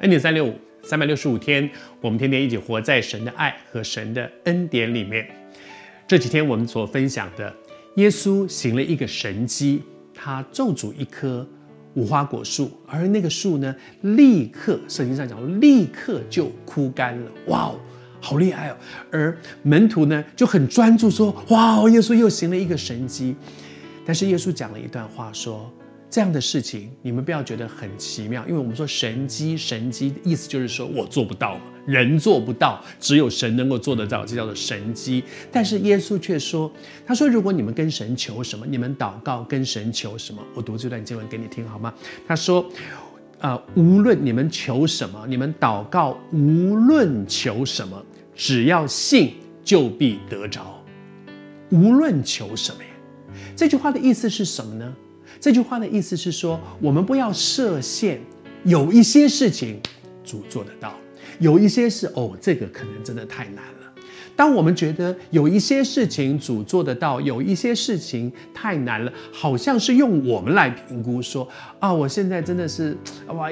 恩典三六五，三百六十五天，我们天天一起活在神的爱和神的恩典里面。这几天我们所分享的，耶稣行了一个神迹，他咒诅一棵无花果树，而那个树呢，立刻圣经上讲，立刻就枯干了。哇哦，好厉害哦！而门徒呢就很专注说：哇哦，耶稣又行了一个神迹。但是耶稣讲了一段话说。这样的事情，你们不要觉得很奇妙，因为我们说神迹，神迹的意思就是说我做不到，人做不到，只有神能够做得到，这叫做神迹。但是耶稣却说，他说如果你们跟神求什么，你们祷告跟神求什么，我读这段经文给你听好吗？他说，呃，无论你们求什么，你们祷告无论求什么，只要信，就必得着。无论求什么呀？这句话的意思是什么呢？这句话的意思是说，我们不要设限，有一些事情主做得到，有一些事哦，这个可能真的太难了。当我们觉得有一些事情主做得到，有一些事情太难了，好像是用我们来评估说啊，我现在真的是 哇，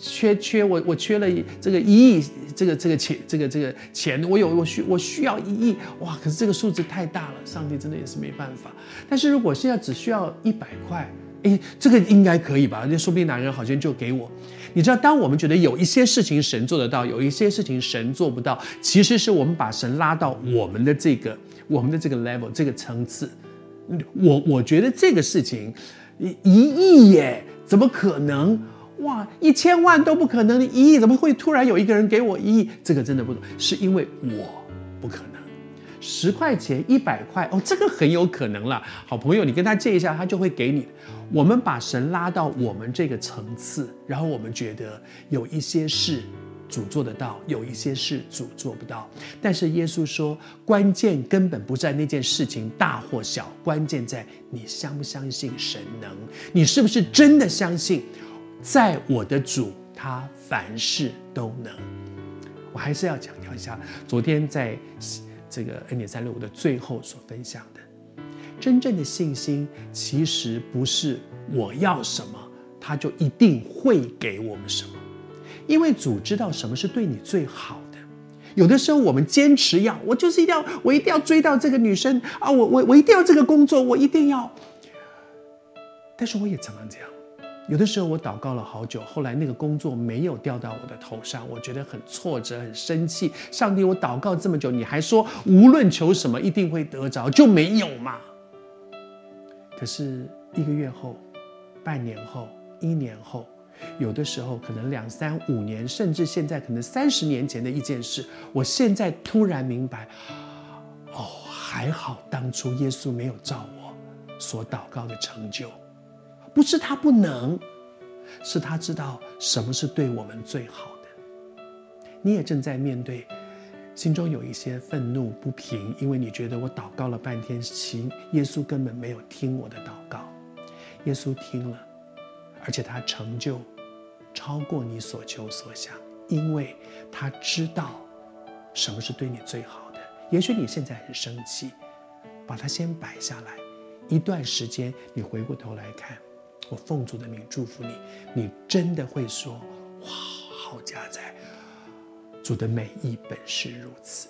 缺缺我我缺了这个一亿，这个这个钱，这个这个钱，我有我需我需要一亿哇，可是这个数字太大了，上帝真的也是没办法。但是如果现在只需要一百块。诶，这个应该可以吧？那说不定哪人好像就给我。你知道，当我们觉得有一些事情神做得到，有一些事情神做不到，其实是我们把神拉到我们的这个我们的这个 level 这个层次。我我觉得这个事情，一亿耶，怎么可能？哇，一千万都不可能，一亿怎么会突然有一个人给我一亿？这个真的不懂，是因为我不可能。十块钱、一百块哦，这个很有可能了。好朋友，你跟他借一下，他就会给你。我们把神拉到我们这个层次，然后我们觉得有一些事主做得到，有一些事主做不到。但是耶稣说，关键根本不在那件事情大或小，关键在你相不相信神能。你是不是真的相信，在我的主他凡事都能？我还是要强调一下，昨天在。这个 N 点三六五的最后所分享的，真正的信心其实不是我要什么，他就一定会给我们什么，因为主知道什么是对你最好的。有的时候我们坚持要，我就是一定要，我一定要追到这个女生啊，我我我一定要这个工作，我一定要。但是我也常常这样。有的时候我祷告了好久，后来那个工作没有掉到我的头上，我觉得很挫折、很生气。上帝，我祷告这么久，你还说无论求什么一定会得着，就没有嘛？可是一个月后、半年后、一年后，有的时候可能两三五年，甚至现在可能三十年前的一件事，我现在突然明白，哦，还好当初耶稣没有照我所祷告的成就。不是他不能，是他知道什么是对我们最好的。你也正在面对，心中有一些愤怒不平，因为你觉得我祷告了半天，其耶稣根本没有听我的祷告。耶稣听了，而且他成就超过你所求所想，因为他知道什么是对你最好的。也许你现在很生气，把它先摆下来，一段时间你回过头来看。我奉主的名祝福你，你真的会说：“哇，好家在，主的美意本是如此。”